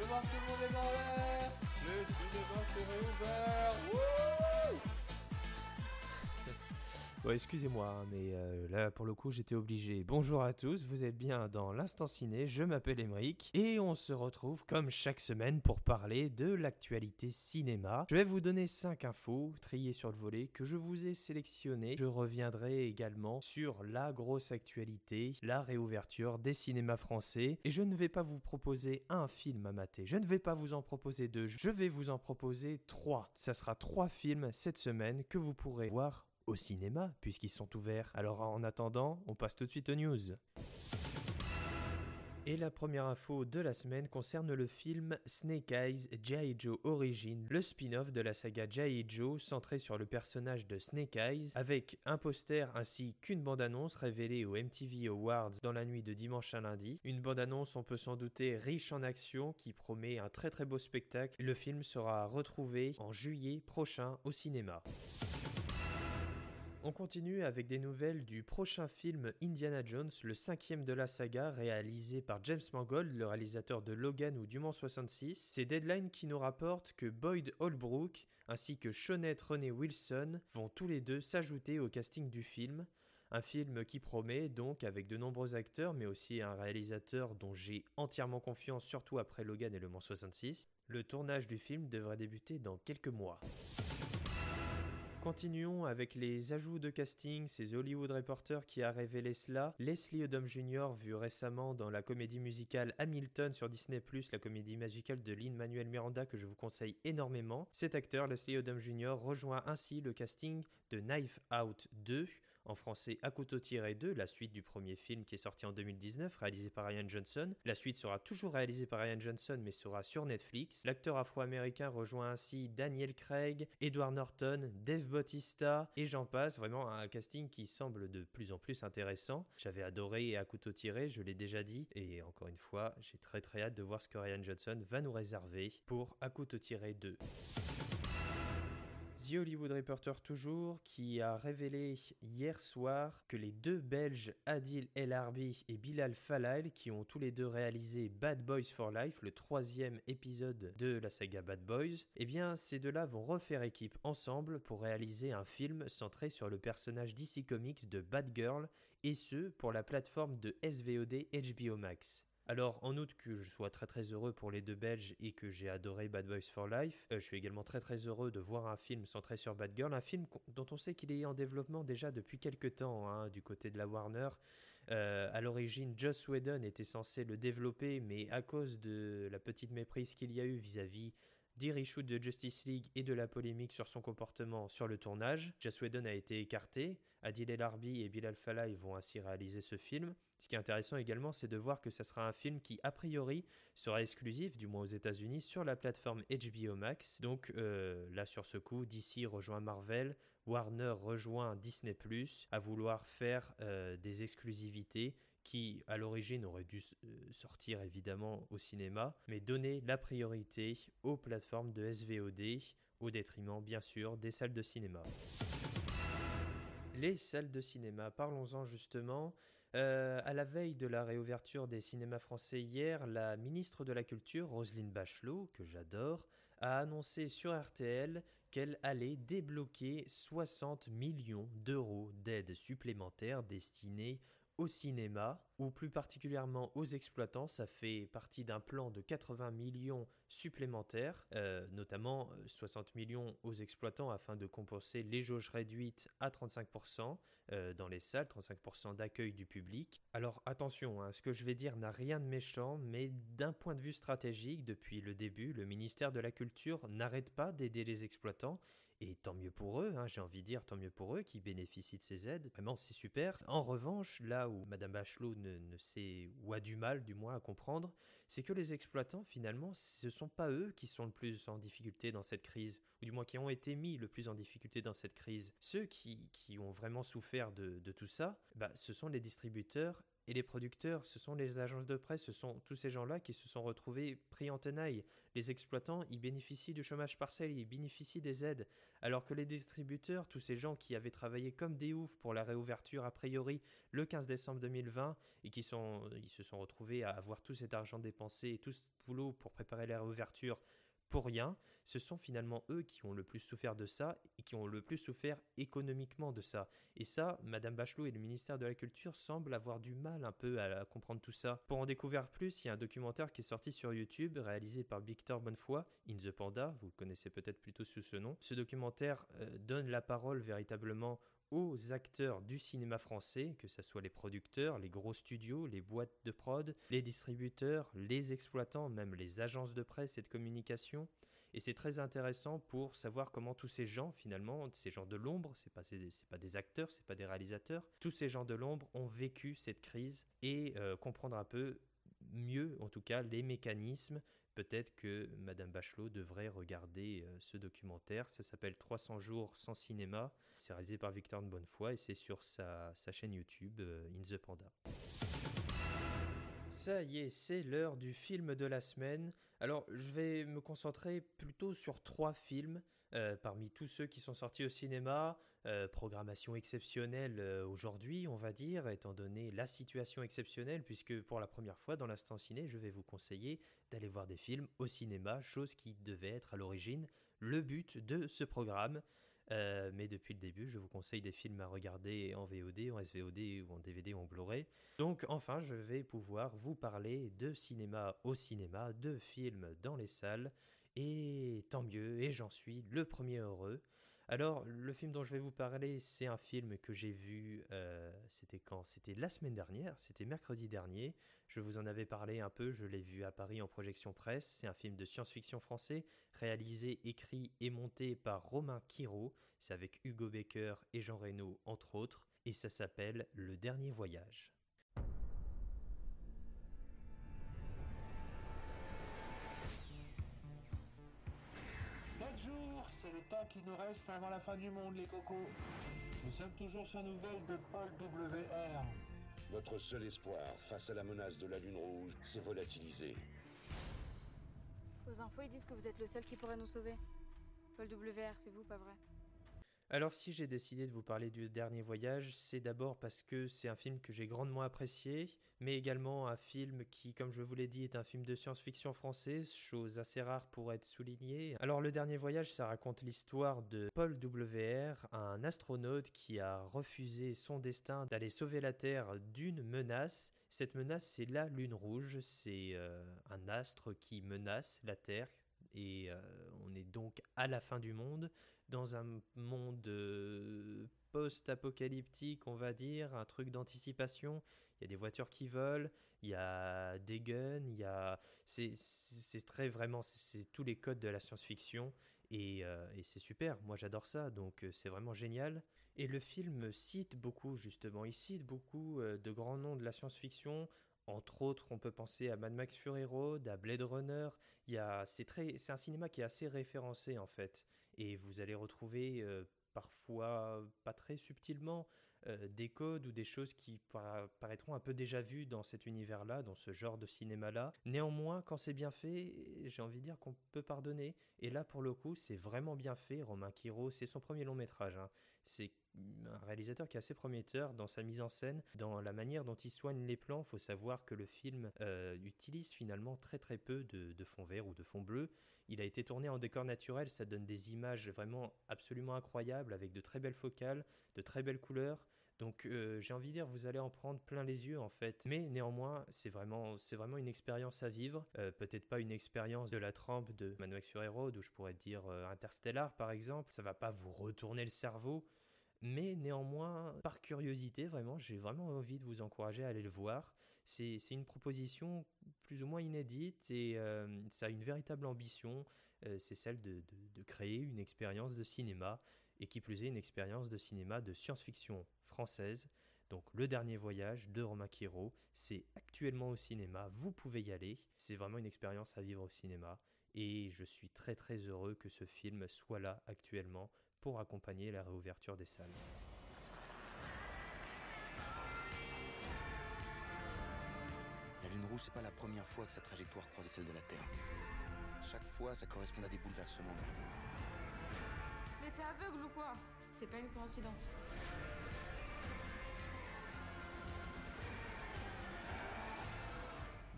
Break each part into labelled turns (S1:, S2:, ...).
S1: Je vois tout le monde est dans l'air. S'est réouvert. Wouh
S2: Bon, excusez-moi, hein, mais euh, là, pour le coup, j'étais obligé. Bonjour à tous, vous êtes bien dans l'Instant Ciné, je m'appelle Emeric, et on se retrouve comme chaque semaine pour parler de l'actualité cinéma. Je vais vous donner 5 infos triées sur le volet que je vous ai sélectionnées. Je reviendrai également sur la grosse actualité, la réouverture des cinémas français, et je ne vais pas vous proposer un film à mater, je ne vais pas vous en proposer deux, je vais vous en proposer trois. Ça sera trois films cette semaine que vous pourrez voir au cinéma, puisqu'ils sont ouverts. Alors en attendant, on passe tout de suite aux news. Et la première info de la semaine concerne le film Snake Eyes G.I. Joe Origin, le spin-off de la saga G.I. Joe centré sur le personnage de Snake Eyes, avec un poster ainsi qu'une bande-annonce révélée au MTV Awards dans la nuit de dimanche à lundi. Une bande-annonce, on peut s'en douter, riche en action qui promet un très très beau spectacle. Le film sera retrouvé en juillet prochain au cinéma. On continue avec des nouvelles du prochain film Indiana Jones, le cinquième de la saga, réalisé par James Mangold, le réalisateur de Logan ou Du Mans 66. C'est Deadline qui nous rapporte que Boyd Holbrook ainsi que Shawnette René Wilson vont tous les deux s'ajouter au casting du film. Un film qui promet donc avec de nombreux acteurs, mais aussi un réalisateur dont j'ai entièrement confiance, surtout après Logan et Le Mans 66. Le tournage du film devrait débuter dans quelques mois. Continuons avec les ajouts de casting, c'est Hollywood Reporter qui a révélé cela. Leslie Odom Jr., vu récemment dans la comédie musicale Hamilton sur Disney+, la comédie musicale de Lin-Manuel Miranda que je vous conseille énormément. Cet acteur, Leslie Odom Jr., rejoint ainsi le casting de Knife Out 2, en français À couteau tiré 2, la suite du premier film qui est sorti en 2019, réalisé par Ryan Johnson. La suite sera toujours réalisée par Ryan Johnson, mais sera sur Netflix. L'acteur afro-américain rejoint ainsi Daniel Craig, Edward Norton, Dave Bautista et j'en passe. Vraiment un casting qui semble de plus en plus intéressant. J'avais adoré tiré, je l'ai déjà dit. Et encore une fois, j'ai très très hâte de voir ce que Ryan Johnson va nous réserver pour À couteau tiré 2. The Hollywood Reporter toujours, qui a révélé hier soir que les deux Belges Adil El Arbi et Bilal Falal, qui ont tous les deux réalisé Bad Boys for Life, le troisième épisode de la saga Bad Boys, eh bien ces deux-là vont refaire équipe ensemble pour réaliser un film centré sur le personnage DC Comics de Batgirl, et ce pour la plateforme de SVOD HBO Max. Alors, en outre que je sois très très heureux pour les deux Belges et que j'ai adoré Bad Boys for Life, euh, je suis également très très heureux de voir un film centré sur Bad Girl, un film dont on sait qu'il est en développement déjà depuis quelques temps hein, du côté de la Warner. Euh, à l'origine, Joss Whedon était censé le développer, mais à cause de la petite méprise qu'il y a eu vis-à-vis des reshoots de Justice League et de la polémique sur son comportement sur le tournage. Joss Whedon a été écarté, Adil El Arbi et Bilal Fallah vont ainsi réaliser ce film. Ce qui est intéressant également, c'est de voir que ce sera un film qui, a priori, sera exclusif, du moins aux États-Unis, sur la plateforme HBO Max. Donc euh, là, sur ce coup, DC rejoint Marvel, Warner rejoint Disney ⁇ à vouloir faire euh, des exclusivités qui à l'origine auraient dû euh, sortir évidemment au cinéma, mais donner la priorité aux plateformes de SVOD au détriment bien sûr des salles de cinéma. Les salles de cinéma, parlons-en justement. Euh, à la veille de la réouverture des cinémas français hier, la ministre de la Culture, Roselyne Bachelot, que j'adore, a annoncé sur RTL qu'elle allait débloquer 60 millions d'euros d'aide supplémentaires destinée au cinéma, ou plus particulièrement aux exploitants. Ça fait partie d'un plan de 80 millions supplémentaires, euh, notamment 60 euh, millions aux exploitants afin de compenser les jauges réduites à 35% euh, dans les salles, 35% d'accueil du public. Alors attention, hein, ce que je vais dire n'a rien de méchant, mais d'un point de vue stratégique, depuis le début, le ministère de la Culture n'arrête pas d'aider les exploitants et tant mieux pour eux, hein, j'ai envie de dire, tant mieux pour eux qui bénéficient de ces aides. Vraiment, c'est super. En revanche, là où Madame Bachelot ne, sait, ou a du mal du moins à comprendre, c'est que les exploitants, finalement, ce ne sont pas eux qui sont le plus en difficulté dans cette crise, ou du moins qui ont été mis le plus en difficulté dans cette crise. Ceux qui, ont vraiment souffert de, tout ça, bah, ce sont les distributeurs Et les producteurs, ce sont les agences de presse, ce sont tous ces gens-là qui se sont retrouvés pris en tenaille. Les exploitants, ils bénéficient du chômage partiel, ils bénéficient des aides, alors que les distributeurs, tous ces gens qui avaient travaillé comme des oufs pour la réouverture a priori le 15 décembre 2020 et qui se sont retrouvés à avoir tout cet argent dépensé tout ce boulot pour préparer la réouverture pour rien, ce sont finalement eux qui ont le plus souffert de ça et qui ont le plus souffert économiquement de ça. Et ça, Madame Bachelot et le ministère de la Culture semblent avoir du mal un peu à, comprendre tout ça. Pour en découvrir plus, il y a un documentaire qui est sorti sur YouTube, réalisé par Victor Bonnefoy, In the Panda, vous le connaissez peut-être plutôt sous ce nom. Ce documentaire euh, donne la parole véritablement aux acteurs du cinéma français, que ce soit les producteurs, les gros studios, les boîtes de prod, les distributeurs, les exploitants, même les agences de presse et de communication. Et c'est très intéressant pour savoir comment tous ces gens, finalement, ces gens de l'ombre, c'est pas, pas des acteurs, c'est pas des réalisateurs, tous ces gens de l'ombre ont vécu cette crise et euh, comprendre un peu mieux, en tout cas, les mécanismes. Peut-être que Madame Bachelot devrait regarder euh, ce documentaire. Ça s'appelle 300 jours sans cinéma. C'est réalisé par Victor de Bonnefoy et c'est sur sa, chaîne YouTube euh, In the Panda. Ça y est, c'est l'heure du film de la semaine. Alors, je vais me concentrer plutôt sur trois films. Euh, parmi tous ceux qui sont sortis au cinéma, euh, programmation exceptionnelle aujourd'hui, on va dire, étant donné la situation exceptionnelle, puisque pour la première fois dans l'instant ciné, je vais vous conseiller d'aller voir des films au cinéma, chose qui devait être à l'origine le but de ce programme. Euh, mais depuis le début, je vous conseille des films à regarder en VOD, en SVOD ou en DVD ou en Blu-ray. Donc enfin, je vais pouvoir vous parler de cinéma au cinéma, de films dans les salles. Et tant mieux, et j'en suis le premier heureux. Alors, le film dont je vais vous parler, c'est un film que j'ai vu, euh, c'était quand? C'était la semaine dernière, c'était mercredi dernier. Je vous en avais parlé un peu, je l'ai vu à Paris en projection presse. C'est un film de science-fiction français, réalisé, écrit et monté par Romain Quiro. C'est avec Hugo Becker et Jean Reno, entre autres. Et ça s'appelle Le Dernier Voyage.
S3: C'est le temps qui nous reste avant la fin du monde, les cocos. Nous sommes toujours sans nouvelles de Paul WR.
S4: Notre seul espoir face à la menace de la Lune Rouge s'est volatilisé.
S5: Aux infos, ils disent que vous êtes le seul qui pourrait nous sauver. Paul WR, c'est vous, pas vrai?
S2: Alors si j'ai décidé de vous parler du dernier voyage, c'est d'abord parce que c'est un film que j'ai grandement apprécié, mais également un film qui, comme je vous l'ai dit, est un film de science-fiction française, chose assez rare pour être soulignée. Alors le dernier voyage, ça raconte l'histoire de Paul WR, un astronaute qui a refusé son destin d'aller sauver la Terre d'une menace. Cette menace, c'est la Lune Rouge, c'est euh, un astre qui menace la Terre et euh, on est donc à la fin du monde dans un monde euh, post-apocalyptique, on va dire, un truc d'anticipation. Il y a des voitures qui volent, il y a des guns, il y a... C'est très vraiment, c'est tous les codes de la science-fiction. Et, euh, c'est super, moi j'adore ça, donc euh, c'est vraiment génial. Et le film cite beaucoup, justement, il cite beaucoup de grands noms de la science-fiction. Entre autres, on peut penser à Mad Max Fury Road, à Blade Runner. C'est un cinéma qui est assez référencé en fait et vous allez retrouver euh, parfois pas très subtilement euh, des codes ou des choses qui paraîtront un peu déjà vues dans cet univers-là, dans ce genre de cinéma-là. Néanmoins, quand c'est bien fait, j'ai envie de dire qu'on peut pardonner. Et là, pour le coup, c'est vraiment bien fait. Romain Quiro, c'est son premier long métrage. Hein. C'est un réalisateur qui est assez prometteur dans sa mise en scène, dans la manière dont il soigne les plans. Faut savoir que le film euh, utilise finalement très très peu de, de fond vert ou de fond bleu. Il a été tourné en décor naturel, ça donne des images vraiment absolument incroyables avec de très belles focales, de très belles couleurs. Donc euh, j'ai envie de dire, vous allez en prendre plein les yeux en fait. Mais néanmoins, c'est vraiment, vraiment une expérience à vivre. Euh, peut-être pas une expérience de la trempe de Mad Max Fury Road, où je pourrais dire euh, Interstellar par exemple. Ça va pas vous retourner le cerveau. Mais néanmoins, par curiosité, vraiment, j'ai vraiment envie de vous encourager à aller le voir. C'est une proposition plus ou moins inédite et euh, ça a une véritable ambition. Euh, c'est celle de, créer une expérience de cinéma et qui plus est une expérience de cinéma de science-fiction française. Donc Le Dernier Voyage de Romain Quiro, c'est actuellement au cinéma, vous pouvez y aller. C'est vraiment une expérience à vivre au cinéma et je suis très très heureux que ce film soit là actuellement pour accompagner la réouverture des salles.
S6: C'est pas la première fois que sa trajectoire croisait celle de la Terre. Chaque fois, ça correspond à des bouleversements.
S5: Mais t'es aveugle ou quoi? C'est pas une coïncidence.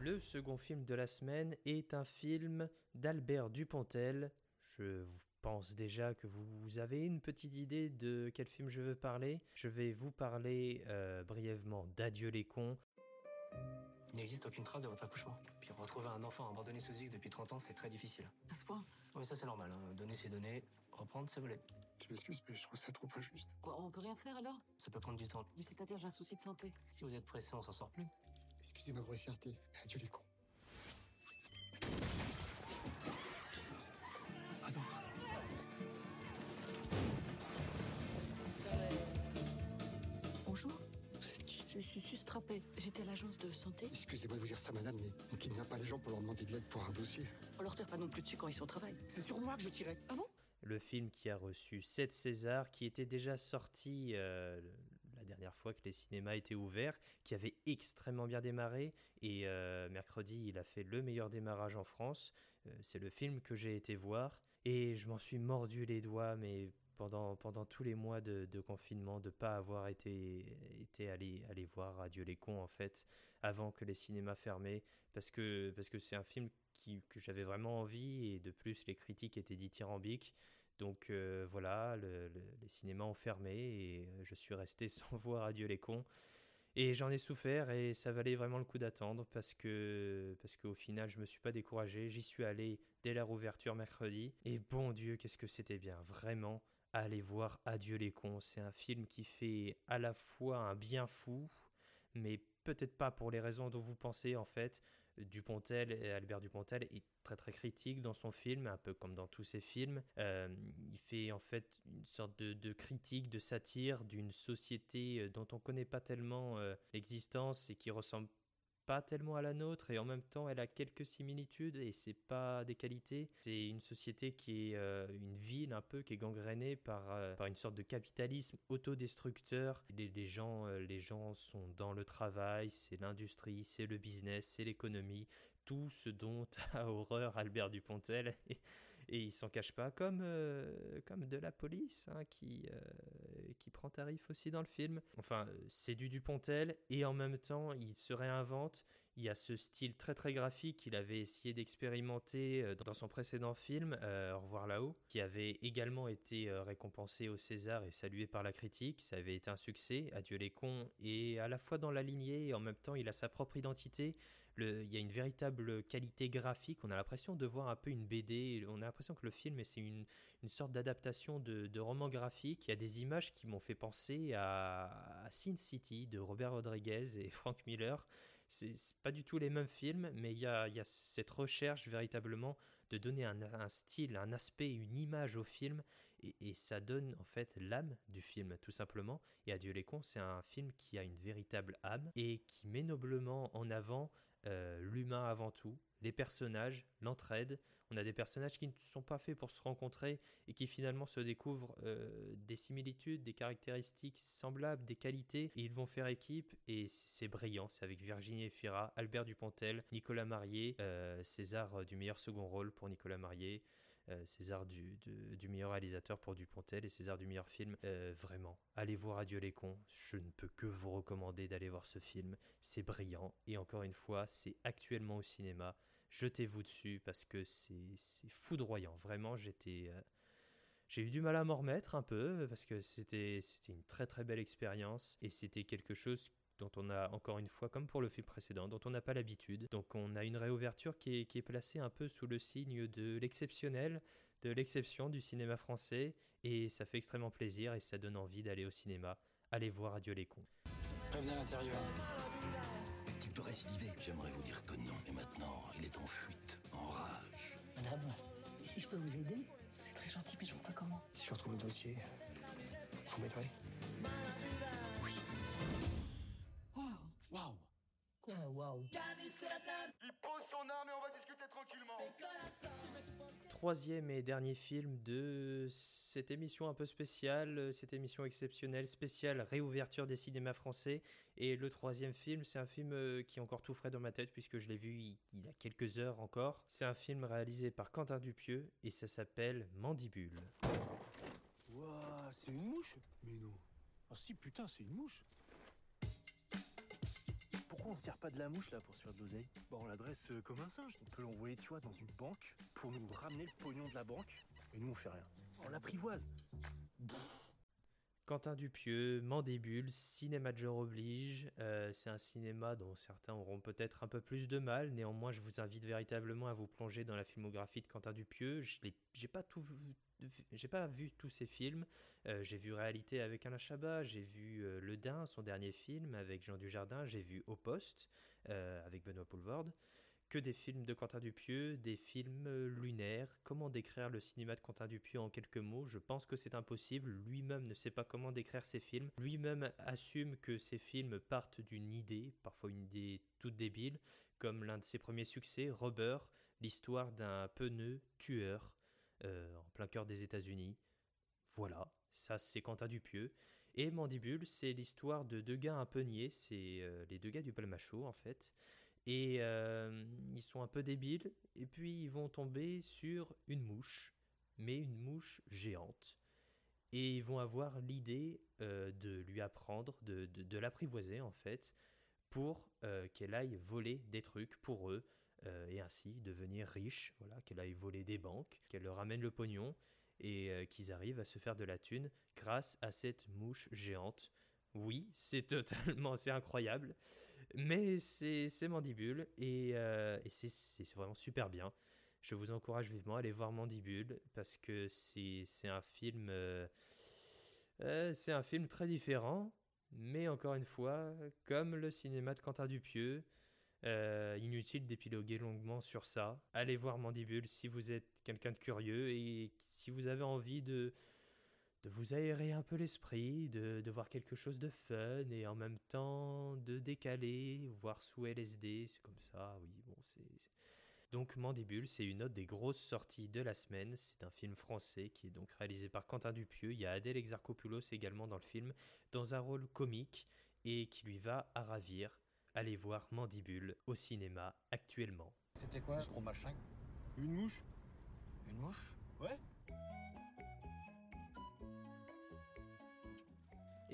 S2: Le second film de la semaine est un film d'Albert Dupontel. Je pense déjà que vous avez une petite idée de quel film je veux parler. Je vais vous parler euh, brièvement d'Adieu les cons.
S7: Il n'existe aucune trace de votre accouchement. Puis retrouver un enfant abandonné sous X depuis 30 ans, c'est très difficile.
S8: À ce point
S7: Oui, ça c'est normal. hein. Donner, c'est donner. Reprendre, c'est voler.
S9: Je m'excuse, mais je trouve ça trop injuste.
S8: Quoi, on peut rien faire alors?
S7: Ça peut prendre du temps.
S8: Mais C'est-à-dire, j'ai un souci de santé.
S7: Si vous êtes pressé, on s'en sort plus.
S9: Excusez ma grossièreté. Adieu les cons.
S8: J'étais à l'agence de santé.
S9: Excusez-moi de vous dire ça, madame, mais on kidnappe pas les gens pour leur demander de l'aide pour un dossier.
S8: On leur tire pas non plus dessus quand ils sont au travail.
S9: C'est sur moi que je tirais.
S8: Ah bon?
S2: Le film qui a reçu 7 Césars, qui était déjà sorti euh, la dernière fois que les cinémas étaient ouverts, qui avait extrêmement bien démarré. Et euh, mercredi, il a fait le meilleur démarrage en France. Euh, C'est le film que j'ai été voir. Et je m'en suis mordu les doigts, mais pendant, pendant tous les mois de, confinement, de ne pas avoir été, été allé, allé voir Adieu les cons, en fait, avant que les cinémas fermaient, parce que parce que c'est un film qui, que j'avais vraiment envie, et de plus, les critiques étaient dithyrambiques. Donc euh, voilà, le- le- les cinémas ont fermé, et euh, je suis resté sans voir Adieu les cons. Et j'en ai souffert et ça valait vraiment le coup d'attendre parce que parce qu'au final je me suis pas découragé, j'y suis allé dès la rouverture mercredi et bon Dieu qu'est-ce que c'était bien, vraiment allez voir Adieu les cons, c'est un film qui fait à la fois un bien fou mais peut-être pas pour les raisons dont vous pensez en fait. Dupontel, Albert Dupontel est très très critique dans son film, un peu comme dans tous ses films. Euh, il fait en fait une sorte de, critique, de satire d'une société euh, dont on connaît pas tellement euh, l'existence et qui ressemble tellement à la nôtre et en même temps elle a quelques similitudes et c'est pas des qualités. C'est une société qui est euh, une ville un peu qui est gangrénée par, euh, par une sorte de capitalisme autodestructeur. Les, les gens, euh, les gens sont dans le travail, c'est l'industrie, c'est le business, c'est l'économie, tout ce dont a horreur Albert Dupontel. Et, il s'en cache pas, comme, euh, comme de la police hein, qui, euh, qui prend tarif aussi dans le film. Enfin, euh, c'est du Dupontel et en même temps, il se réinvente. Il y a ce style très très graphique qu'il avait essayé d'expérimenter euh, dans son précédent film, euh, Au revoir là-haut, qui avait également été euh, récompensé au César et salué par la critique. Ça avait été un succès, Adieu les cons, et à la fois dans la lignée en même temps, il a sa propre identité. Il y a une véritable qualité graphique. On a l'impression de voir un peu une BD. On a l'impression que le film, c'est une, une sorte d'adaptation de, roman graphique. Il y a des images qui m'ont fait penser à Sin City de Robert Rodriguez et Frank Miller. C'est pas du tout les mêmes films, mais il y a, cette recherche véritablement de donner un, un style, un aspect, une image au film, et, et ça donne en fait l'âme du film, tout simplement. Et Adieu les cons, c'est un film qui a une véritable âme et qui met noblement en avant euh, l'humain avant tout, les personnages, l'entraide. On a des personnages qui ne sont pas faits pour se rencontrer et qui finalement se découvrent euh, des similitudes, des caractéristiques semblables, des qualités, et ils vont faire équipe, et c'est brillant. C'est avec Virginie Efira, Albert Dupontel, Nicolas Marié, euh, César du meilleur second rôle pour Nicolas Marié. Euh, César du, meilleur réalisateur pour Dupontel et César du meilleur film. Euh, vraiment, allez voir Adieu les cons. Je ne peux que vous recommander d'aller voir ce film. C'est brillant et encore une fois, c'est actuellement au cinéma. Jetez-vous dessus parce que c'est c'est foudroyant. Vraiment, j'étais. euh, j'ai eu du mal à m'en remettre un peu parce que c'était c'était une très très belle expérience et c'était quelque chose dont on a encore une fois, comme pour le film précédent, dont on n'a pas l'habitude. Donc on a une réouverture qui est, qui est placée un peu sous le signe de l'exceptionnel, de l'exception du cinéma français et ça fait extrêmement plaisir et ça donne envie d'aller au cinéma. Allez voir Adieu les cons.
S6: Prévenez à l'intérieur. Est-ce qu'il peut récidiver? J'aimerais vous dire que non. Et maintenant, il est en fuite, en rage.
S8: Madame, si je peux vous aider, c'est très gentil, mais je vois pas comment.
S9: Si je retrouve le dossier, vous m'aiderez?
S8: Quoi, waouh
S1: Il pose son arme et on va discuter tranquillement.
S2: troisième et dernier film de cette émission un peu spéciale, cette émission exceptionnelle, spéciale réouverture des cinémas français. Et le troisième film, c'est un film euh, qui est encore tout frais dans ma tête puisque je l'ai vu il, il y a quelques heures encore. C'est un film réalisé par Quentin Dupieux et ça s'appelle Mandibule.
S10: Ouah, c'est une mouche Mais non. Ah si, putain, c'est une mouche. Pourquoi on se sert pas de la mouche là pour se faire de l'oseille Bon, on l'adresse euh, comme un singe. On peut l'envoyer, tu vois, dans une banque pour nous ramener le pognon de la banque. Et nous, on fait rien. On l'apprivoise.
S2: Quentin Dupieux, Mandibule, cinéma de oblige. Euh, c'est un cinéma dont certains auront peut-être un peu plus de mal. Néanmoins, je vous invite véritablement à vous plonger dans la filmographie de Quentin Dupieux. Je j'ai pas tout vu, j'ai pas vu tous ses films. Euh, j'ai vu Réalité avec Alain Chabat, j'ai vu euh, Le Dain, son dernier film avec Jean Dujardin, j'ai vu Au Poste avec Benoît Poulvorde. Que des films de Quentin Dupieux, des films lunaires. Comment décrire le cinéma de Quentin Dupieux en quelques mots? Je pense que c'est impossible. Lui-même ne sait pas comment décrire ses films. Lui-même assume que ses films partent d'une idée, parfois une idée toute débile, comme l'un de ses premiers succès, Rubber, l'histoire d'un pneu tueur en plein cœur des États-Unis. Voilà, ça c'est Quentin Dupieux. Et Mandibule, c'est l'histoire de deux gars un peu c'est euh, les deux gars du Palmacho en fait. Et euh, ils sont un peu débiles, et puis ils vont tomber sur une mouche, mais une mouche géante. Et ils vont avoir l'idée euh, de lui apprendre, de, de, l'apprivoiser en fait, pour qu'elle aille voler des trucs pour eux, et ainsi devenir riche, voilà, qu'elle aille voler des banques, qu'elle leur amène le pognon, et euh, qu'ils arrivent à se faire de la thune grâce à cette mouche géante. Oui, c'est totalement, c'est incroyable, mais c'est Mandibule et, euh, et c'est vraiment super bien. Je vous encourage vivement à aller voir Mandibule parce que c'est un film, euh, c'est un film très différent, mais encore une fois, comme le cinéma de Quentin Dupieux, euh, inutile d'épiloguer longuement sur ça. Allez voir Mandibule si vous êtes quelqu'un de curieux et si vous avez envie de, de vous aérer un peu l'esprit, de, de, voir quelque chose de fun et en même temps de décaler, voir sous LSD, c'est comme ça, oui, bon, c'est... Donc Mandibule, c'est une autre des grosses sorties de la semaine. C'est un film français qui est donc réalisé par Quentin Dupieux. Il y a Adèle Exarchopoulos également dans le film, dans un rôle comique et qui lui va à ravir. Allez voir Mandibule au cinéma actuellement.
S9: C'était quoi? Ce gros machin.
S10: Une mouche?
S9: Une mouche?
S10: Ouais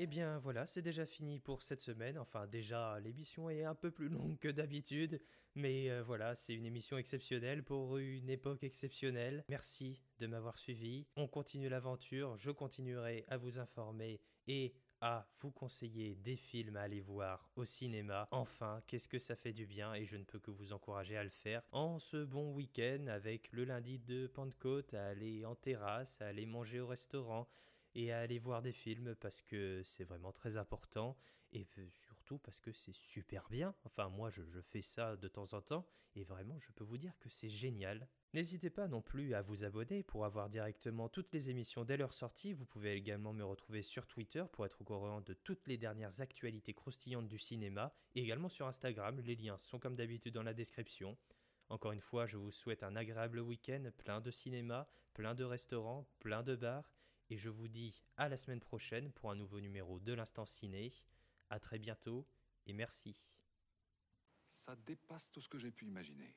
S2: eh bien voilà, c'est déjà fini pour cette semaine. Enfin déjà, l'émission est un peu plus longue que d'habitude, mais euh, voilà, c'est une émission exceptionnelle pour une époque exceptionnelle. Merci de m'avoir suivi. On continue l'aventure, je continuerai à vous informer et à vous conseiller des films à aller voir au cinéma. Enfin, qu'est-ce que ça fait du bien et je ne peux que vous encourager à le faire en ce bon week-end avec le lundi de Pentecôte à aller en terrasse, à aller manger au restaurant et à aller voir des films parce que c'est vraiment très important et surtout parce que c'est super bien. Enfin, moi, je, je, fais ça de temps en temps et vraiment, je peux vous dire que c'est génial. N'hésitez pas non plus à vous abonner pour avoir directement toutes les émissions dès leur sortie. Vous pouvez également me retrouver sur Twitter pour être au courant de toutes les dernières actualités croustillantes du cinéma et également sur Instagram. Les liens sont comme d'habitude dans la description. Encore une fois, je vous souhaite un agréable week-end plein de cinéma, plein de restaurants, plein de bars et je vous dis à la semaine prochaine pour un nouveau numéro de l'Instant Ciné. À très bientôt et merci.
S11: Ça dépasse tout ce que j'ai pu imaginer.